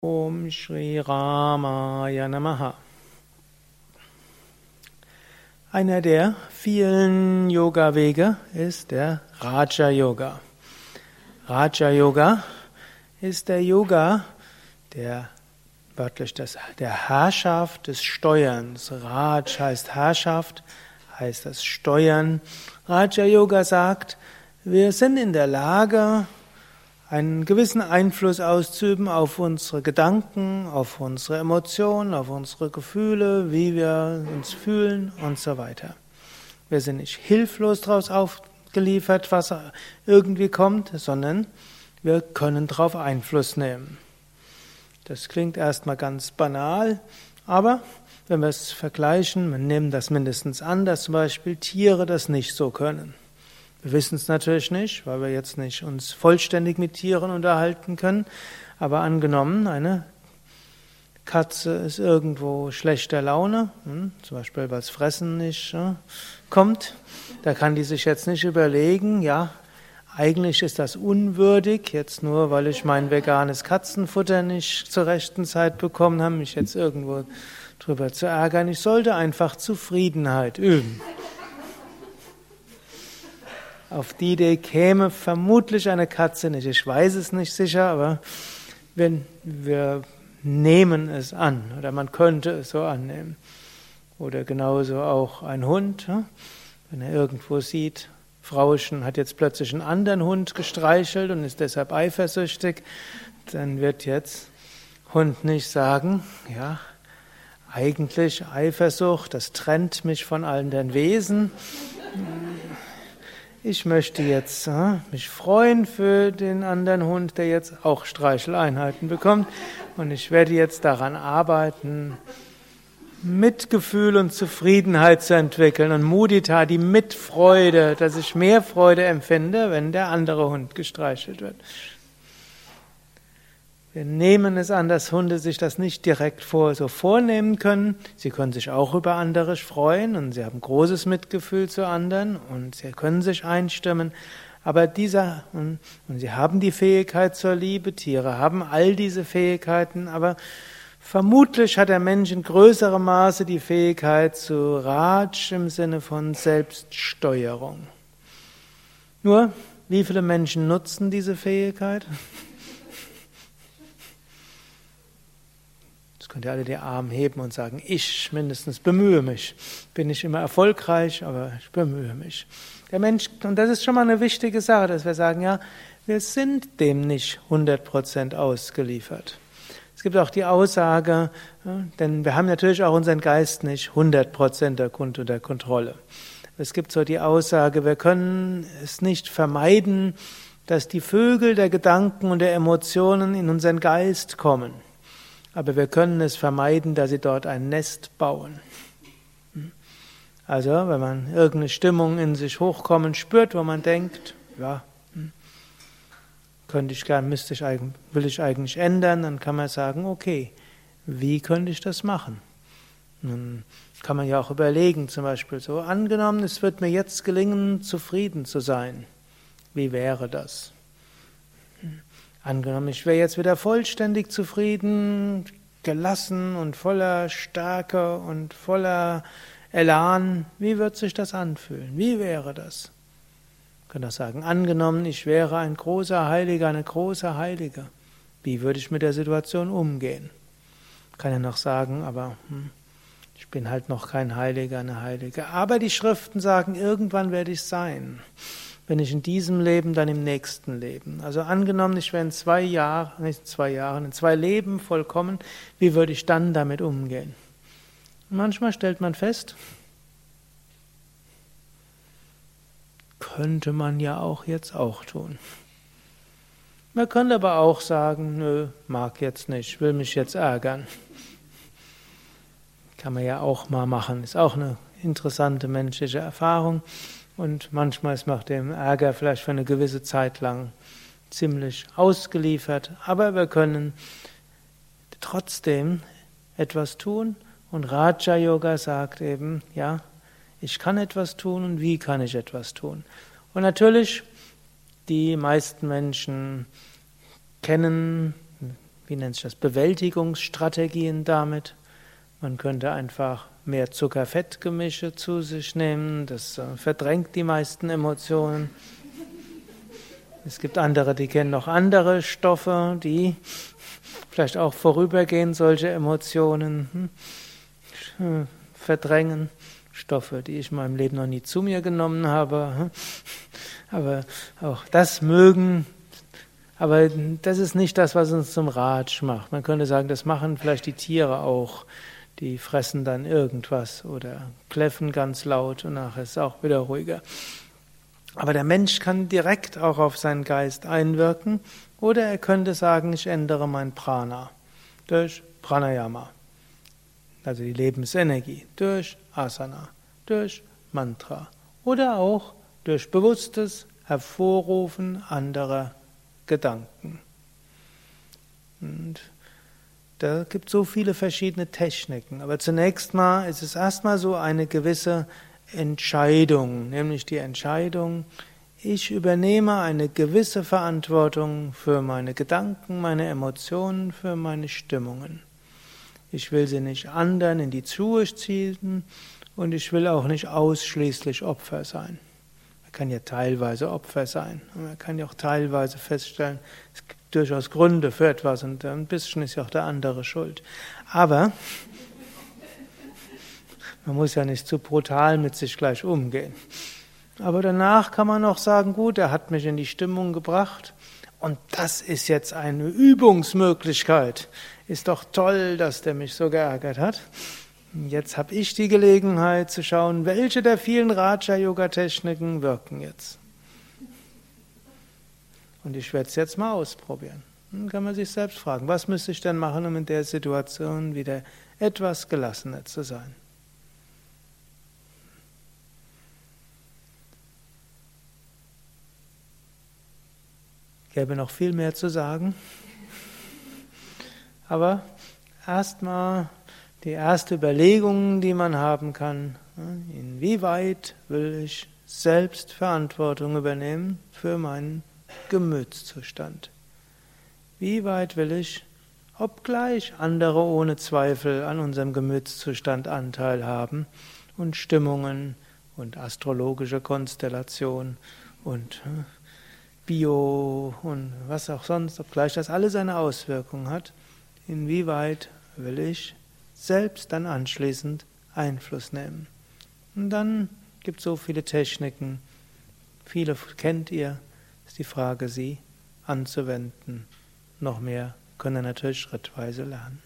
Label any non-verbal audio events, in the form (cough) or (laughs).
Om Shri Ramaya Namaha. Einer der vielen Yoga-Wege ist der Raja Yoga. Raja Yoga ist der Yoga, der wörtlich das, der Herrschaft des Steuerns. Raj heißt Herrschaft, heißt das Steuern. Raja Yoga sagt, wir sind in der Lage, einen gewissen Einfluss auszuüben auf unsere Gedanken, auf unsere Emotionen, auf unsere Gefühle, wie wir uns fühlen und so weiter. Wir sind nicht hilflos daraus aufgeliefert, was irgendwie kommt, sondern wir können darauf Einfluss nehmen. Das klingt erstmal ganz banal, aber wenn wir es vergleichen, wir nehmen das mindestens an, dass zum Beispiel Tiere das nicht so können. Wir wissen es natürlich nicht, weil wir jetzt nicht uns vollständig mit Tieren unterhalten können. Aber angenommen, eine Katze ist irgendwo schlechter Laune, hm, zum Beispiel weil es Fressen nicht kommt, da kann die sich jetzt nicht überlegen, ja, eigentlich ist das unwürdig, jetzt nur weil ich mein veganes Katzenfutter nicht zur rechten Zeit bekommen habe, mich jetzt irgendwo drüber zu ärgern. Ich sollte einfach Zufriedenheit üben. Auf die Idee käme vermutlich eine Katze nicht. Ich weiß es nicht sicher, aber wenn wir nehmen es an oder man könnte es so annehmen. Oder genauso auch ein Hund, wenn er irgendwo sieht, Frauchen hat jetzt plötzlich einen anderen Hund gestreichelt und ist deshalb eifersüchtig, dann wird jetzt Hund nicht sagen, ja, eigentlich Eifersucht, das trennt mich von allen den Wesen ich möchte jetzt äh, mich freuen für den anderen Hund, der jetzt auch Streicheleinheiten bekommt. Und ich werde jetzt daran arbeiten, Mitgefühl und Zufriedenheit zu entwickeln und Mudita, die Mitfreude, dass ich mehr Freude empfinde, wenn der andere Hund gestreichelt wird. Wir nehmen es an, dass Hunde sich das nicht direkt vor, so vornehmen können. Sie können sich auch über andere freuen und sie haben großes Mitgefühl zu anderen und sie können sich einstimmen. Aber dieser, und, und sie haben die Fähigkeit zur Liebe, Tiere haben all diese Fähigkeiten, aber vermutlich hat der Mensch in größerem Maße die Fähigkeit zu Raj im Sinne von Selbststeuerung. Nur, wie viele Menschen nutzen diese Fähigkeit? Jetzt könnt ihr alle die Arme heben und sagen, ich mindestens bemühe mich. Bin nicht immer erfolgreich, aber ich bemühe mich. Der Mensch, und das ist schon mal eine wichtige Sache, dass wir sagen, ja, wir sind dem nicht 100% ausgeliefert. Es gibt auch die Aussage, denn wir haben natürlich auch unseren Geist nicht 100% unter Kontrolle. Es gibt so die Aussage, wir können es nicht vermeiden, dass die Vögel der Gedanken und der Emotionen in unseren Geist kommen aber wir können es vermeiden, dass sie dort ein Nest bauen. Also, wenn man irgendeine Stimmung in sich hochkommen spürt, wo man denkt, ja, könnte ich gern, müsste ich eigentlich, will ich eigentlich ändern, dann kann man sagen, okay, wie könnte ich das machen? Dann kann man ja auch überlegen, zum Beispiel so, angenommen, es wird mir jetzt gelingen, zufrieden zu sein. Wie wäre das? Angenommen, ich wäre jetzt wieder vollständig zufrieden, gelassen und voller Stärke und voller Elan. Wie wird sich das anfühlen? Wie wäre das? Ich kann auch sagen, angenommen, ich wäre ein großer Heiliger, eine große Heilige. Wie würde ich mit der Situation umgehen? Ich kann ja noch sagen, aber hm, ich bin halt noch kein Heiliger, eine Heilige. Aber die Schriften sagen, irgendwann werde ich sein wenn ich in diesem Leben, dann im nächsten Leben. Also angenommen, ich wäre in zwei Jahren, nicht zwei Jahren, in zwei Leben vollkommen, wie würde ich dann damit umgehen? Manchmal stellt man fest, könnte man ja auch jetzt auch tun. Man könnte aber auch sagen, nö, mag jetzt nicht, will mich jetzt ärgern. Kann man ja auch mal machen, ist auch eine interessante menschliche Erfahrung. Und manchmal ist man dem Ärger vielleicht für eine gewisse Zeit lang ziemlich ausgeliefert, aber wir können trotzdem etwas tun. Und Raja Yoga sagt eben, ja, ich kann etwas tun und wie kann ich etwas tun. Und natürlich, die meisten Menschen kennen wie nennt sich das, Bewältigungsstrategien damit. Man könnte einfach mehr Zucker-Fett-Gemische zu sich nehmen, das äh, verdrängt die meisten Emotionen. Es gibt andere, die kennen noch andere Stoffe, die vielleicht auch vorübergehend solche Emotionen hm, verdrängen. Stoffe, die ich in meinem Leben noch nie zu mir genommen habe. Hm. Aber auch das mögen aber das ist nicht das, was uns zum Ratsch macht. Man könnte sagen, das machen vielleicht die Tiere auch. Die fressen dann irgendwas oder kläffen ganz laut und nachher ist es auch wieder ruhiger. Aber der Mensch kann direkt auch auf seinen Geist einwirken oder er könnte sagen, ich ändere mein Prana durch Pranayama, also die Lebensenergie, durch Asana, durch Mantra oder auch durch bewusstes Hervorrufen anderer Gedanken. Und da gibt es so viele verschiedene Techniken. Aber zunächst mal ist es erstmal so eine gewisse Entscheidung, nämlich die Entscheidung, ich übernehme eine gewisse Verantwortung für meine Gedanken, meine Emotionen, für meine Stimmungen. Ich will sie nicht anderen in die Schuhe ziehen und ich will auch nicht ausschließlich Opfer sein. Man kann ja teilweise Opfer sein. Und man kann ja auch teilweise feststellen, es gibt durchaus Gründe für etwas und ein bisschen ist ja auch der andere schuld. Aber man muss ja nicht zu brutal mit sich gleich umgehen. Aber danach kann man auch sagen, gut, er hat mich in die Stimmung gebracht und das ist jetzt eine Übungsmöglichkeit. Ist doch toll, dass der mich so geärgert hat. Jetzt habe ich die Gelegenheit zu schauen, welche der vielen Raja-Yoga-Techniken wirken jetzt. Und ich werde es jetzt mal ausprobieren. Dann kann man sich selbst fragen, was müsste ich denn machen, um in der Situation wieder etwas gelassener zu sein? Gäbe noch viel mehr zu sagen. (laughs) Aber erstmal die erste Überlegung, die man haben kann, inwieweit will ich selbst Verantwortung übernehmen für meinen Gemütszustand? Wie weit will ich, obgleich andere ohne Zweifel an unserem Gemütszustand Anteil haben und Stimmungen und astrologische Konstellation und Bio und was auch sonst, obgleich das alles eine Auswirkung hat, inwieweit will ich selbst dann anschließend Einfluss nehmen. Und dann gibt es so viele Techniken, viele kennt ihr, ist die Frage, sie anzuwenden. Noch mehr können natürlich schrittweise lernen.